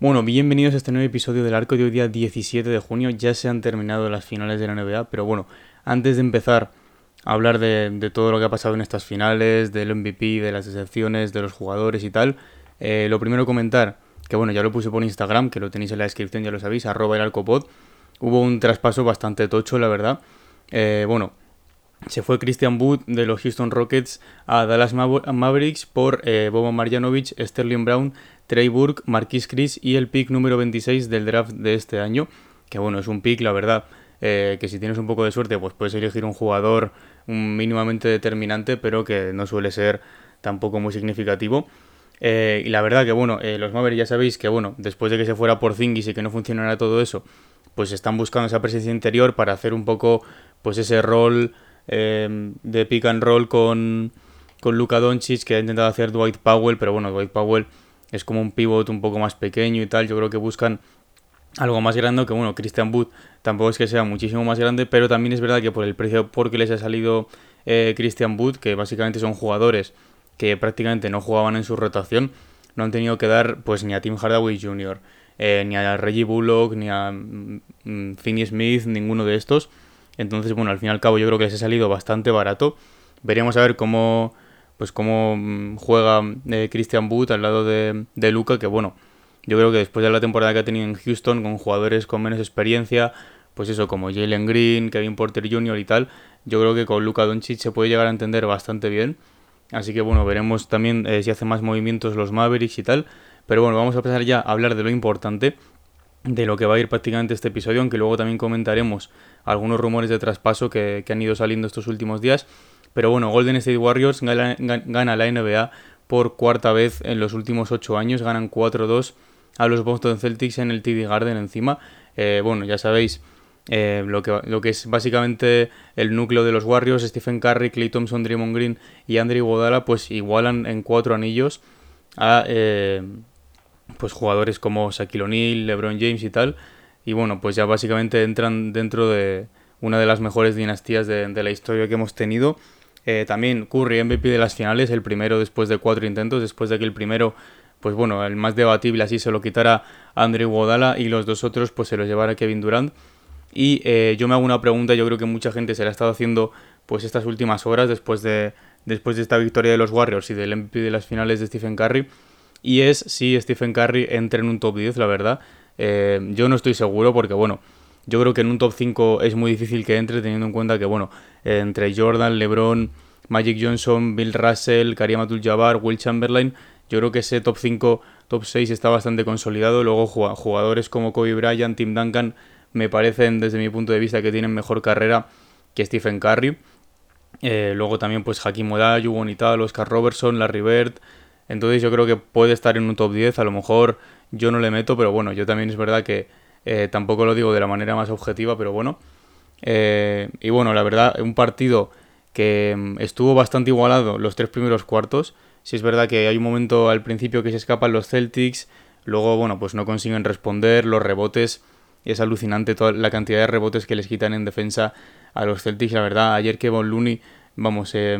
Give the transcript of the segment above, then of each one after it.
Bueno, bienvenidos a este nuevo episodio del arco de hoy día 17 de junio. Ya se han terminado las finales de la NBA, pero bueno, antes de empezar a hablar de, todo lo que ha pasado en estas finales, del MVP, de las decepciones, de los jugadores y tal, eh, lo primero comentar, que bueno, ya lo puse por Instagram, que lo tenéis en la descripción, ya lo sabéis, arroba el arcopod. Hubo un traspaso bastante tocho, la verdad. Eh, bueno, se fue Christian Wood de los Houston Rockets a Dallas Mavericks por eh, Bobo Marjanovic, Sterling Brown, Trey Burke, Marquis Chris y el pick número 26 del draft de este año. Que bueno, es un pick, la verdad, eh, que si tienes un poco de suerte, pues puedes elegir un jugador mínimamente determinante, pero que no suele ser tampoco muy significativo. Eh, y la verdad que bueno, eh, los Mavericks ya sabéis que bueno, después de que se fuera por Zingis y que no funcionara todo eso, pues están buscando esa presencia interior para hacer un poco pues ese rol de pick and roll con, con Luka Doncic que ha intentado hacer Dwight Powell, pero bueno, Dwight Powell es como un pivot un poco más pequeño y tal. Yo creo que buscan algo más grande, que bueno, Christian Wood tampoco es que sea muchísimo más grande, pero también es verdad que por el precio por que les ha salido eh, Christian Wood, que básicamente son jugadores que prácticamente no jugaban en su rotación, no han tenido que dar pues ni a Tim Hardaway Jr., eh, ni a Reggie Bullock, ni a mm, Finney Smith, ninguno de estos. Entonces, bueno, al fin y al cabo yo creo que les ha salido bastante barato. Veremos a ver cómo pues cómo mm, juega eh, Christian Wood al lado de, de Luca, que bueno, yo creo que después de la temporada que ha tenido en Houston, con jugadores con menos experiencia, pues eso, como Jalen Green, Kevin Porter Jr. y tal, yo creo que con Luca Doncic se puede llegar a entender bastante bien. Así que bueno, veremos también eh, si hace más movimientos los Mavericks y tal. Pero bueno, vamos a pasar ya a hablar de lo importante, de lo que va a ir prácticamente este episodio, aunque luego también comentaremos algunos rumores de traspaso que, que han ido saliendo estos últimos días. Pero bueno, Golden State Warriors gana, la NBA por cuarta vez en los últimos ocho años. Ganan 4-2 a los Boston Celtics en el TD Garden encima. Eh, bueno, ya sabéis eh, lo, que, lo que es básicamente el núcleo de los Warriors. Stephen Curry, Clay Thompson, Draymond Green y Andre Iguodala pues igualan en cuatro anillos a eh, pues jugadores como Shaquille O'Neal, LeBron James y tal. Y bueno, pues ya básicamente entran dentro de una de las mejores dinastías de la historia que hemos tenido. Eh, también Curry MVP de las finales, el primero después de cuatro intentos, después de que el primero, pues bueno, el más debatible así se lo quitara Andrew Godala y los dos otros pues se los llevara Kevin Durant. Y eh, yo me hago una pregunta, yo creo que mucha gente se la ha estado haciendo pues estas últimas horas después de, después de esta victoria de los Warriors y del MVP de las finales de Stephen Curry. Y es si Stephen Curry entra en un top 10, la verdad. Eh, yo no estoy seguro porque, bueno, yo creo que en un top 5 es muy difícil que entre, teniendo en cuenta que, bueno, entre Jordan, LeBron, Magic Johnson, Bill Russell, Karim Abdul-Jabbar, Will Chamberlain, yo creo que ese top 5, top 6 está bastante consolidado. Luego jugadores como Kobe Bryant, Tim Duncan, me parecen desde mi punto de vista que tienen mejor carrera que Stephen Curry. Eh, luego también pues Hakim Olajuwon y tal, Oscar Robertson, Larry Bird. Entonces yo creo que puede estar en un top 10. A lo mejor yo no le meto, pero bueno, yo también es verdad que eh, tampoco lo digo de la manera más objetiva, pero bueno. Eh, y bueno, la verdad, un partido que mm, estuvo bastante igualado los tres primeros cuartos. Si es verdad que hay un momento al principio que se escapan los Celtics, luego, bueno, pues no consiguen responder, los rebotes, es alucinante toda la cantidad de rebotes que les quitan en defensa a los Celtics. La verdad, ayer que Von Looney, vamos, se,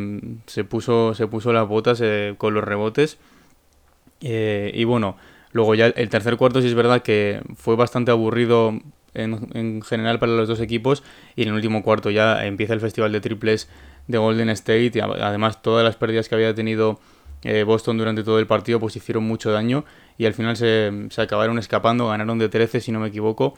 puso, se puso las botas eh, con los rebotes. y bueno, Luego ya el tercer cuarto sí es verdad que fue bastante aburrido en, general para los dos equipos. Y en el último cuarto ya empieza el festival de triples de Golden State. Y además todas las pérdidas que había tenido eh, Boston durante todo el partido pues hicieron mucho daño. Y al final se, acabaron escapando, ganaron de 13 si no me equivoco.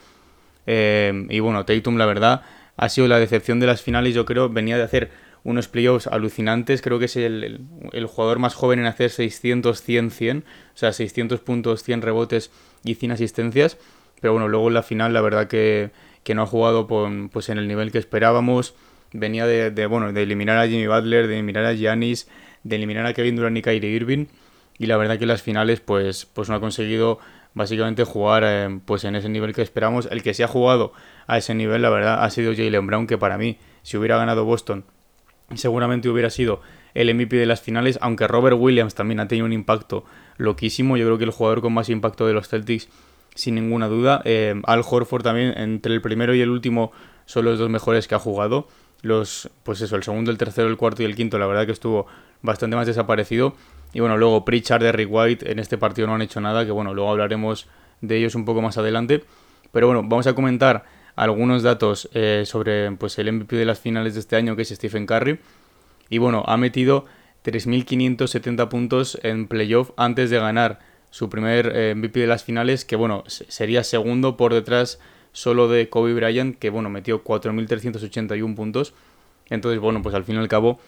Eh, y bueno, Tatum la verdad ha sido la decepción de las finales yo creo, venía de hacer unos playoffs alucinantes. Creo que es el, jugador más joven en hacer 600, 100, 100. O sea, 600 puntos, 100 rebotes y 100 asistencias. Pero bueno, luego en la final la verdad que, no ha jugado pues en el nivel que esperábamos. Venía de, bueno, de eliminar a Jimmy Butler, de eliminar a Giannis, de eliminar a Kevin Durant y Kyrie Irving. Y la verdad que en las finales pues, pues no ha conseguido básicamente jugar eh, pues en ese nivel que esperamos. El que se ha jugado a ese nivel, la verdad, ha sido Jalen Brown, que para mí, si hubiera ganado Boston seguramente hubiera sido el MVP de las finales, aunque Robert Williams también ha tenido un impacto loquísimo. Yo creo que el jugador con más impacto de los Celtics, sin ninguna duda. Eh, Al Horford también, entre el primero y el último, son los dos mejores que ha jugado. Los, pues eso, el segundo, el tercero, el cuarto y el quinto, la verdad que estuvo bastante más desaparecido. Y bueno, luego Pritchard, Derrick White en este partido no han hecho nada, que bueno, luego hablaremos de ellos un poco más adelante. Pero bueno, vamos a comentar algunos datos eh, sobre pues, el MVP de las finales de este año, que es Stephen Curry. Y bueno, ha metido 3.570 puntos en playoff antes de ganar su primer eh, MVP de las finales, que bueno, sería segundo por detrás solo de Kobe Bryant, que bueno, metió 4.381 puntos. Entonces, bueno, pues al fin y al cabo,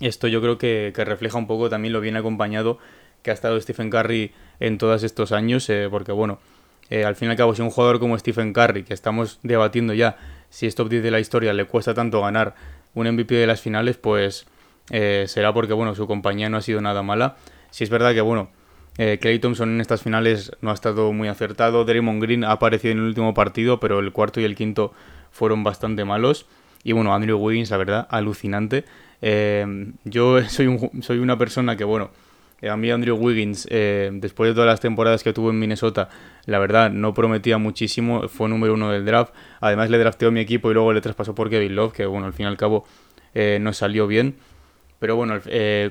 esto yo creo que, refleja un poco también lo bien acompañado que ha estado Stephen Curry en todos estos años, eh, porque bueno, eh, al fin y al cabo, si un jugador como Stephen Curry, que estamos debatiendo ya si es top 10 de la historia, le cuesta tanto ganar un MVP de las finales, pues eh, será porque, bueno, su compañía no ha sido nada mala. Si es verdad que, bueno, eh, Clay Thompson en estas finales no ha estado muy acertado. Draymond Green ha aparecido en el último partido, pero el cuarto y el quinto fueron bastante malos. Y bueno, Andrew Wiggins, la verdad, alucinante. yo soy, un, soy una persona que, bueno, eh, a mí Andrew Wiggins, eh, después de todas las temporadas que tuvo en Minnesota, la verdad no prometía muchísimo, fue número uno del draft. Además le drafteó mi equipo y luego le traspasó por Kevin Love, que bueno, al fin y al cabo eh, no salió bien. Pero bueno,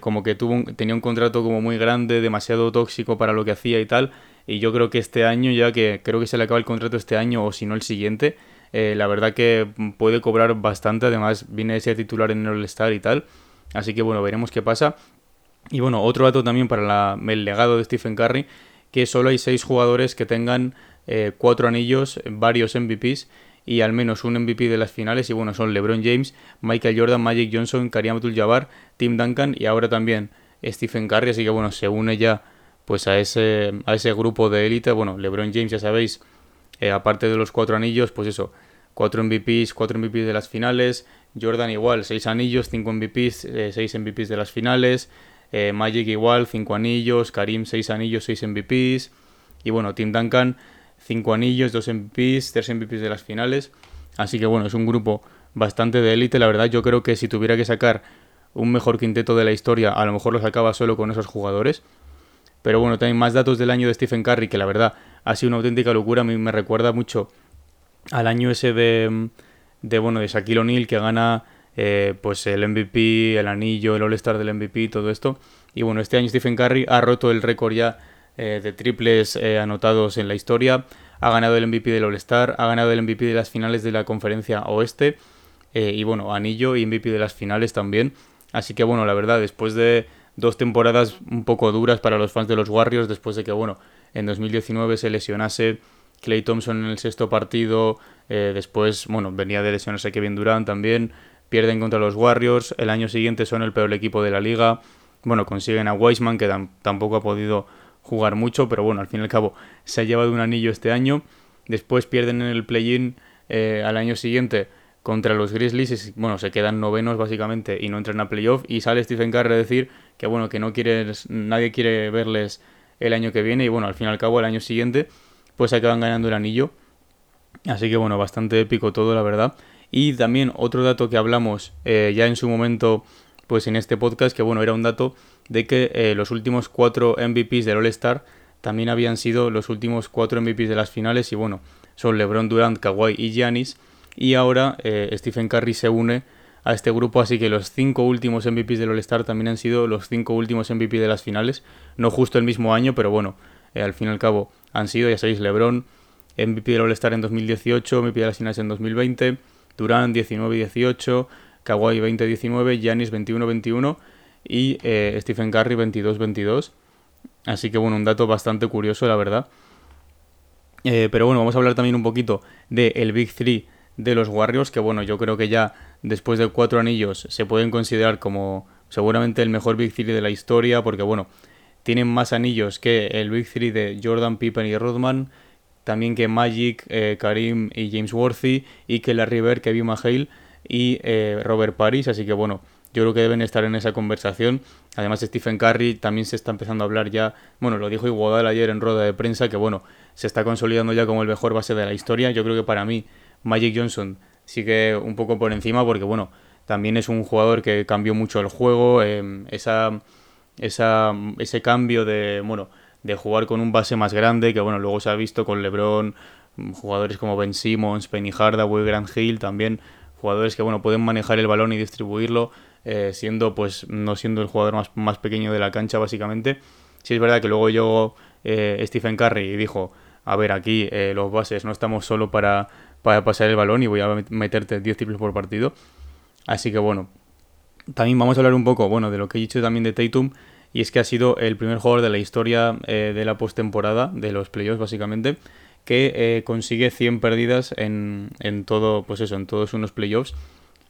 como que tuvo tenía un contrato como muy grande, demasiado tóxico para lo que hacía y tal. Y yo creo que este año, ya que creo que se le acaba el contrato este año o si no el siguiente, la verdad que puede cobrar bastante. Además viene a ser titular en el All-Star y tal. Así que bueno, veremos qué pasa. Y bueno, otro dato también para el legado de Stephen Curry, que solo hay seis jugadores que tengan eh, cuatro anillos, varios MVPs y al menos un MVP de las finales. Y bueno, son LeBron James, Michael Jordan, Magic Johnson, Karim Abdul-Jabbar, Tim Duncan y ahora también Stephen Curry. Así que bueno, se une ya pues a ese, a ese grupo de élite. Bueno, LeBron James, ya sabéis, eh, aparte de los cuatro anillos, pues eso, cuatro MVPs, cuatro MVPs de las finales. Jordan igual, seis anillos, cinco MVPs, eh, seis MVPs de las finales. Eh, Magic igual, 5 anillos, Karim 6 anillos, 6 MVPs. Y bueno, Tim Duncan 5 anillos, 2 MVPs, 3 MVPs de las finales. Así que bueno, es un grupo bastante de élite. La verdad, yo creo que si tuviera que sacar un mejor quinteto de la historia, a lo mejor lo sacaba solo con esos jugadores. Pero bueno, también más datos del año de Stephen Curry, que la verdad ha sido una auténtica locura. A mí me recuerda mucho al año ese de, de bueno, de Shaquille O'Neal que gana eh, pues el MVP, el anillo, el All-Star del MVP, todo esto. Y bueno, este año Stephen Curry ha roto el récord ya eh, de triples eh, anotados en la historia. Ha ganado el MVP del All-Star, ha ganado el MVP de las finales de la conferencia oeste. y bueno, anillo y MVP de las finales también. Así que bueno, la verdad, después de dos temporadas un poco duras para los fans de los Warriors, después de que bueno, en 2019 se lesionase Clay Thompson en el sexto partido, después, bueno, venía de lesionarse Kevin Durant también, pierden contra los Warriors, el año siguiente son el peor equipo de la liga, bueno, consiguen a Weisman que tampoco ha podido jugar mucho, pero bueno, al fin y al cabo se ha llevado un anillo este año, después pierden en el play-in eh, al año siguiente contra los Grizzlies, y, bueno, se quedan novenos básicamente y no entran a playoff y sale Stephen Curry a decir que bueno, que no quiere, nadie quiere verles el año que viene y bueno, al fin y al cabo el año siguiente pues acaban ganando el anillo. Así que bueno, bastante épico todo, la verdad. Y también otro dato que hablamos eh, ya en su momento, pues en este podcast, que bueno, era un dato de que eh, los últimos cuatro MVPs del All-Star también habían sido los últimos cuatro MVPs de las finales y bueno, son LeBron Durant, Kawhi y Giannis. Y ahora eh, Stephen Curry se une a este grupo, así que los cinco últimos MVPs del All-Star también han sido los cinco últimos MVP de las finales, no justo el mismo año, pero bueno, al fin y al cabo han sido, ya sabéis, LeBron, MVP del All-Star en 2018, MVP de las finales en 2020, Durán 19-18, Kawhi 20-19, Giannis 21-21 y eh, Stephen Curry 22-22. Así que bueno, un dato bastante curioso, la verdad. Eh, pero bueno, vamos a hablar también un poquito del el Big 3 de los Warriors, que bueno, yo creo que ya después de cuatro anillos se pueden considerar como seguramente el mejor Big 3 de la historia, porque bueno, tienen más anillos que el Big 3 de Jordan, Pippen y Rodman, también que Magic, eh, Karim y James Worthy, y que Larry Bird, Kevin McHale y eh, Robert Paris, así que bueno, yo creo que deben estar en esa conversación. Además, Stephen Curry también se está empezando a hablar ya, bueno, lo dijo Iguodala ayer en rueda de prensa, que bueno, se está consolidando ya como el mejor base de la historia. Yo creo que para mí Magic Johnson sigue un poco por encima porque bueno, también es un jugador que cambió mucho el juego, em, esa, esa, ese cambio de, bueno, de jugar con un base más grande, que bueno, luego se ha visto con LeBron, jugadores como Ben Simmons, Penny Hardaway, Grant Hill, también jugadores que bueno, pueden manejar el balón y distribuirlo, eh, siendo pues no siendo el jugador más, más, pequeño de la cancha básicamente. Sí es verdad que luego llegó eh, Stephen Curry y dijo, a ver, aquí eh, los bases no estamos solo para, para pasar el balón y voy a meterte 10 triples por partido. Así que bueno, también vamos a hablar un poco, bueno, de lo que he dicho también de Tatum, y es que ha sido el primer jugador de la historia eh, de la postemporada, de los playoffs básicamente, que eh, consigue 100 perdidas en, en, todo, pues eso, en todos unos playoffs,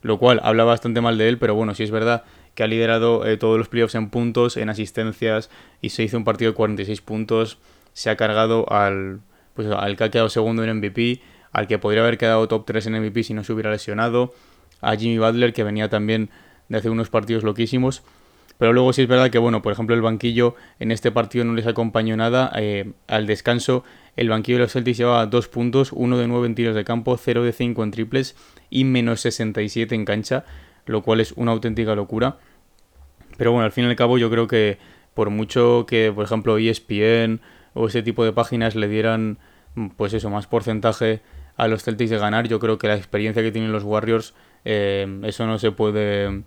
lo cual habla bastante mal de él, pero bueno, si es verdad que ha liderado eh, todos los playoffs en puntos, en asistencias, y se hizo un partido de 46 puntos, se ha cargado al, pues, al que ha quedado segundo en MVP, al que podría haber quedado top 3 en MVP si no se hubiera lesionado, a Jimmy Butler, que venía también de hacer unos partidos loquísimos. Pero luego sí es verdad que, bueno, por ejemplo, el banquillo en este partido no les acompañó nada. Eh, al descanso, el banquillo de los Celtics llevaba dos puntos, uno de 9 en tiros de campo, 0 de 5 en triples y menos 67 en cancha, lo cual es una auténtica locura. Pero bueno, al fin y al cabo yo creo que por mucho que, por ejemplo, ESPN o ese tipo de páginas le dieran, pues eso, más porcentaje a los Celtics de ganar, yo creo que la experiencia que tienen los Warriors, eh, eso no se puede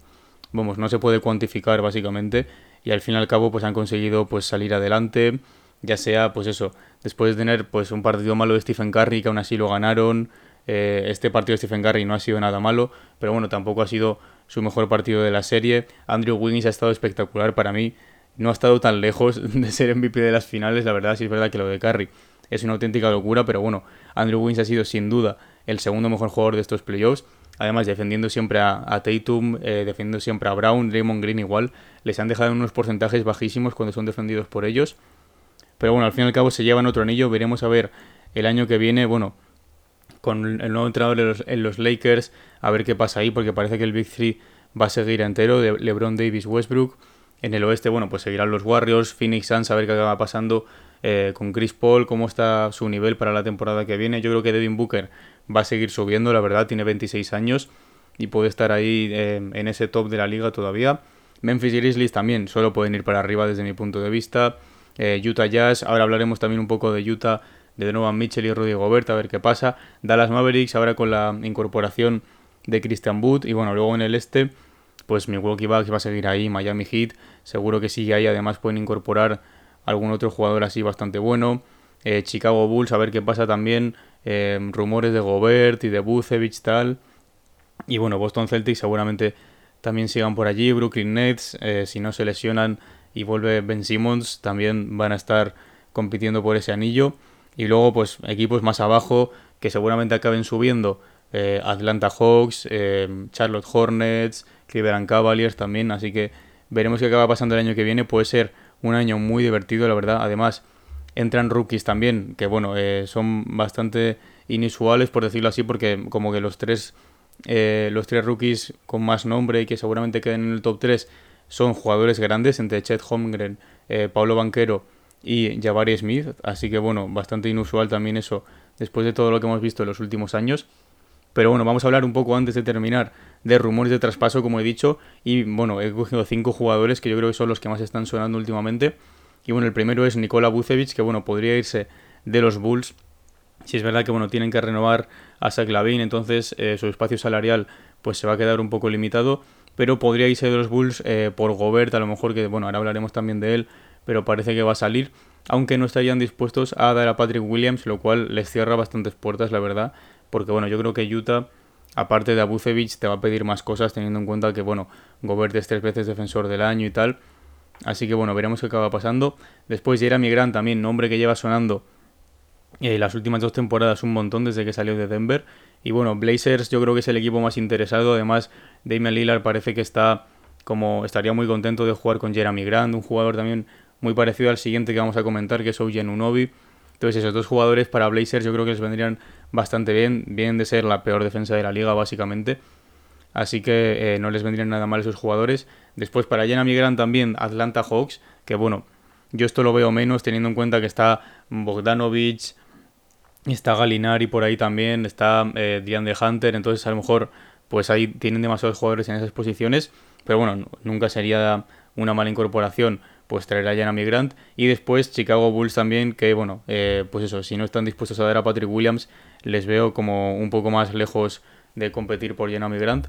vamos, no se puede cuantificar básicamente y al fin y al cabo pues han conseguido pues salir adelante, ya sea pues eso, después de tener pues un partido malo de Stephen Curry que aún así lo ganaron, eh, este partido de Stephen Curry no ha sido nada malo, pero bueno, tampoco ha sido su mejor partido de la serie, Andrew Wiggins ha estado espectacular para mí, no ha estado tan lejos de ser MVP de las finales, la verdad sí es verdad que lo de Curry es una auténtica locura, pero bueno, Andrew Wiggins ha sido sin duda el segundo mejor jugador de estos playoffs Además, defendiendo siempre a, Tatum, eh, defendiendo siempre a Brown, Raymond Green igual, les han dejado unos porcentajes bajísimos cuando son defendidos por ellos. Pero bueno, al fin y al cabo se llevan otro anillo. Veremos a ver el año que viene, bueno, con el nuevo entrenador en los, Lakers, a ver qué pasa ahí, porque parece que el Big Three va a seguir entero, de LeBron Davis, Westbrook. En el oeste, bueno, pues seguirán los Warriors, Phoenix Suns, a ver qué acaba pasando eh, con Chris Paul, cómo está su nivel para la temporada que viene. Yo creo que Devin Booker va a seguir subiendo, la verdad, tiene 26 años y puede estar ahí eh, en ese top de la liga todavía. Memphis Grizzlies también solo pueden ir para arriba desde mi punto de vista. Eh, Utah Jazz, ahora hablaremos también un poco de Utah, de Donovan Mitchell y Rudy Gobert, a ver qué pasa. Dallas Mavericks, ahora con la incorporación de Christian Wood. Y bueno, luego en el este, pues Milwaukee Bucks va a seguir ahí, Miami Heat, seguro que sigue ahí. Además pueden incorporar algún otro jugador así bastante bueno. Eh, Chicago Bulls, a ver qué pasa también. Em, rumores de Gobert y de Bucevic tal. Y bueno, Boston Celtics seguramente también sigan por allí. Brooklyn Nets, eh, si no se lesionan y vuelve Ben Simmons, también van a estar compitiendo por ese anillo. Y luego, pues, equipos más abajo que seguramente acaben subiendo. Eh, Atlanta Hawks, em, Charlotte Hornets, Cleveland Cavaliers también. Así que veremos qué acaba pasando el año que viene. Puede ser un año muy divertido, la verdad. Además, entran rookies también, que bueno, eh, son bastante inusuales, por decirlo así, porque como que los tres, eh, los tres rookies con más nombre y que seguramente queden en el top 3 son jugadores grandes, entre Chet Holmgren, eh, Pablo Banquero y Jabari Smith, así que bueno, bastante inusual también eso, después de todo lo que hemos visto en los últimos años. Pero bueno, vamos a hablar un poco antes de terminar de rumores de traspaso, como he dicho. Y bueno, he cogido cinco jugadores que yo creo que son los que más están sonando últimamente. Y bueno, el primero es Nikola Vucevic, que bueno, podría irse de los Bulls. Si es verdad que bueno, tienen que renovar a Zach entonces eh, su espacio salarial pues se va a quedar un poco limitado. Pero podría irse de los Bulls eh, por Gobert, a lo mejor que bueno, ahora hablaremos también de él, pero parece que va a salir. Aunque no estarían dispuestos a dar a Patrick Williams, lo cual les cierra bastantes puertas, la verdad. Porque bueno, yo creo que Utah aparte de Abucevic, te va a pedir más cosas teniendo en cuenta que, bueno, Gobert es tres veces defensor del año y tal. Así que bueno, veremos qué acaba pasando. Después Jeremy Grant también, nombre que lleva sonando eh, las últimas dos temporadas un montón desde que salió de Denver. Y bueno, Blazers yo creo que es el equipo más interesado. Además, Damian Lillard parece que está como estaría muy contento de jugar con Jeremy Grant, un jugador también muy parecido al siguiente que vamos a comentar, que es Eugen Unobi. Entonces esos dos jugadores para Blazers yo creo que les vendrían bastante bien. Vienen de ser la peor defensa de la liga básicamente. Así que eh, no les vendrían nada mal esos jugadores. Después para Jenna Grant también Atlanta Hawks, que bueno, yo esto lo veo menos teniendo en cuenta que está Bogdanovich, está Galinari por ahí también, está eh, de Hunter, entonces a lo mejor pues ahí tienen demasiados jugadores en esas posiciones, pero bueno, nunca sería una mala incorporación pues traer a Jenna Grant y después Chicago Bulls también que bueno, eh, pues eso, si no están dispuestos a dar a Patrick Williams, les veo como un poco más lejos de competir por Jenna Grant.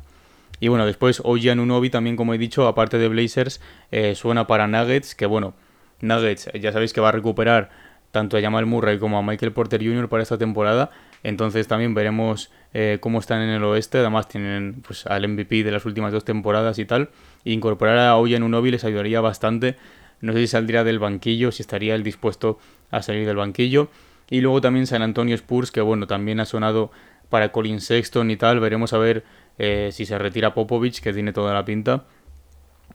Y bueno, después OG Anunobi también, como he dicho, aparte de Blazers, eh, suena para Nuggets, que bueno, Nuggets ya sabéis que va a recuperar tanto a Jamal Murray como a Michael Porter Jr. para esta temporada. Entonces también veremos eh, cómo están en el oeste. Además tienen pues, al MVP de las últimas dos temporadas y tal. incorporar a Oya Unobi les ayudaría bastante. No sé si saldría del banquillo, si estaría él dispuesto a salir del banquillo. Y luego también San Antonio Spurs, que bueno, también ha sonado para Colin Sexton y tal. Veremos a ver eh, si se retira Popovich, que tiene toda la pinta.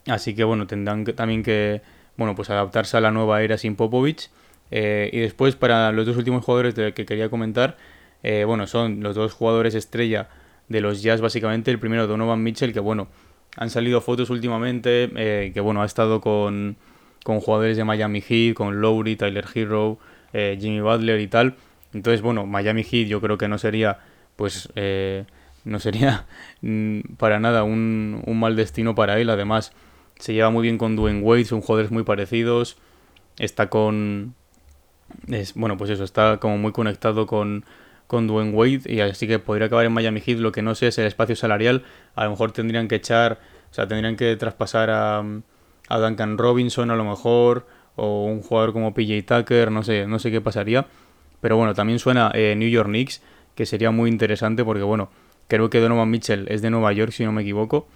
Así que bueno, tendrán también que bueno, pues adaptarse a la nueva era sin Popovich. Eh, y después para los dos últimos jugadores de que quería comentar, eh, bueno, son los dos jugadores estrella de los Jazz básicamente. El primero Donovan Mitchell, que bueno, han salido fotos últimamente, que bueno, ha estado con, con jugadores de Miami Heat, con Lowry, Tyler Hero, Jimmy Butler y tal. Entonces, bueno, Miami Heat yo creo que no sería pues no sería mm, para nada un, mal destino para él. Además, se lleva muy bien con Dwayne Wade, son jugadores muy parecidos. Está con. Es, bueno, pues eso, está como muy conectado con, con Dwayne Wade y así que podría acabar en Miami Heat. Lo que no sé es el espacio salarial. A lo mejor tendrían que echar, o sea, tendrían que traspasar a, a Duncan Robinson a lo mejor o un jugador como PJ Tucker, no sé, no sé qué pasaría. Pero bueno, también suena eh, New York Knicks que sería muy interesante porque, bueno, creo que Donovan Mitchell es de Nueva York, si no me equivoco.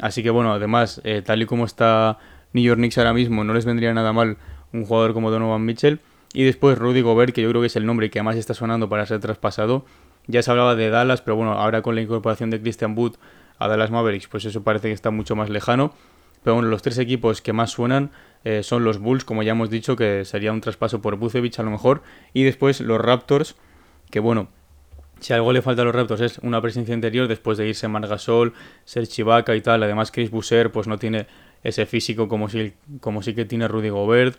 Así que, bueno, además, eh, tal y como está New York Knicks ahora mismo, no les vendría nada mal un jugador como Donovan Mitchell. Y después Rudy Gobert, que yo creo que es el nombre que además está sonando para ser traspasado. Ya se hablaba de Dallas, pero bueno, ahora con la incorporación de Christian Wood a Dallas Mavericks, pues eso parece que está mucho más lejano. Pero bueno, los tres equipos que más suenan eh, son los Bulls, como ya hemos dicho, que sería un traspaso por Bucevic a lo mejor. Y después los Raptors, que bueno, si algo le falta a los Raptors es una presencia interior después de irse Margasol, ser Chivaka y tal. Además, Chris Busser pues no tiene ese físico como si como sí que tiene Rudy Gobert.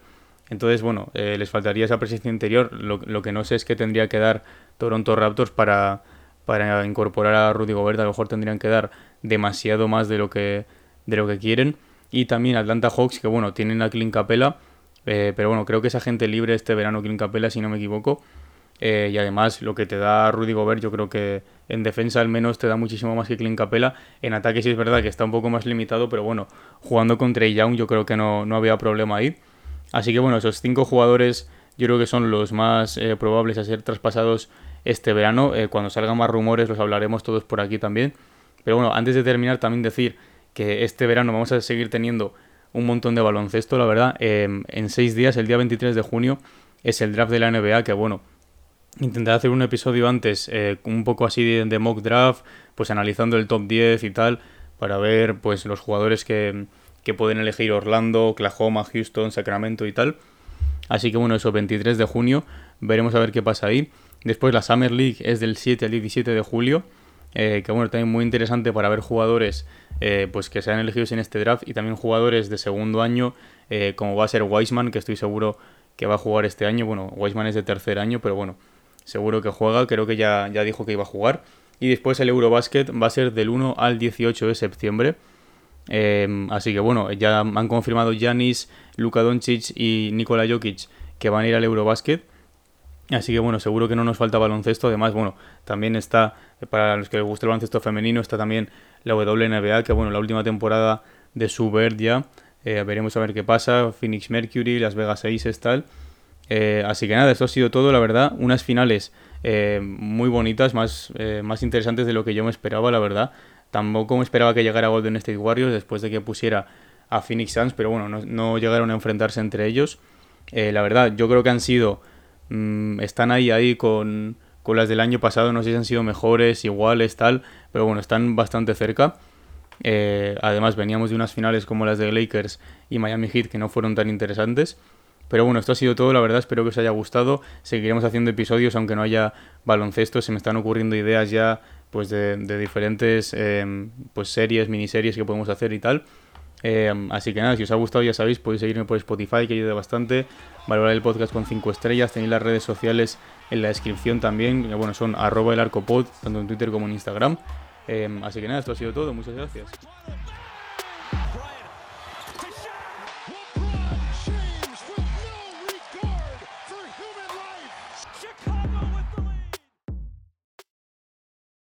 Entonces, bueno, eh, les faltaría esa presencia interior. Lo, que no sé es qué tendría que dar Toronto Raptors para, para incorporar a Rudy Gobert. A lo mejor tendrían que dar demasiado más de lo que, de lo que quieren. Y también Atlanta Hawks, que bueno, tienen a Clint Capella. Eh, pero bueno, creo que esa gente libre este verano, Clint Capella, si no me equivoco. Eh, y además lo que te da Rudy Gobert yo creo que en defensa al menos te da muchísimo más que Clint Capela. En ataque sí es verdad que está un poco más limitado, pero bueno, jugando con Trey Young yo creo que no, no había problema ahí. Así que bueno, esos cinco jugadores yo creo que son los más eh, probables a ser traspasados este verano. Eh, cuando salgan más rumores los hablaremos todos por aquí también. Pero bueno, antes de terminar también decir que este verano vamos a seguir teniendo un montón de baloncesto, la verdad. en seis días, el día 23 de junio, es el draft de la NBA, que bueno, intenté hacer un episodio antes, eh, un poco así de, mock draft, pues analizando el top 10 y tal, para ver pues los jugadores que, que pueden elegir Orlando, Oklahoma, Houston, Sacramento y tal. Así que bueno, eso, 23 de junio, veremos a ver qué pasa ahí. Después la Summer League es del 7 al 17 de julio, eh, que bueno, también muy interesante para ver jugadores eh, pues que sean elegidos en este draft y también jugadores de segundo año, como va a ser Wiseman, que estoy seguro que va a jugar este año. Bueno, Wiseman es de tercer año, pero bueno, seguro que juega, creo que ya, ya dijo que iba a jugar. Y después el Eurobasket va a ser del 1 al 18 de septiembre. Em, así que bueno, ya han confirmado Janis, Luka Doncic y Nikola Jokic que van a ir al Eurobasket. Así que bueno, seguro que no nos falta baloncesto. Además, bueno, también está, para los que les gusta el baloncesto femenino, está también la WNBA, que bueno, la última temporada de Subert ya. Eh, veremos a ver qué pasa. Phoenix Mercury, Las Vegas Aces, tal. Eh, así que nada, esto ha sido todo, la verdad. Unas finales eh, muy bonitas, más, eh, más interesantes de lo que yo me esperaba, la verdad. Tampoco me esperaba que llegara Golden State Warriors después de que pusiera a Phoenix Suns, pero bueno, no, llegaron a enfrentarse entre ellos. la verdad, yo creo que han sido. Mm, están ahí, ahí con, con las del año pasado. No sé si han sido mejores, iguales, tal, pero bueno, están bastante cerca. además, veníamos de unas finales como las de Lakers y Miami Heat que no fueron tan interesantes. Pero bueno, esto ha sido todo, la verdad, espero que os haya gustado. Seguiremos haciendo episodios aunque no haya baloncesto, se me están ocurriendo ideas ya pues de, diferentes em, pues series, miniseries que podemos hacer y tal. Em, así que nada, si os ha gustado ya sabéis, podéis seguirme por Spotify que ayuda bastante. Valorar el podcast con 5 estrellas, tenéis las redes sociales en la descripción también. Bueno, son arroba el arcopod, tanto en Twitter como en Instagram. Em, así que nada, esto ha sido todo, muchas gracias.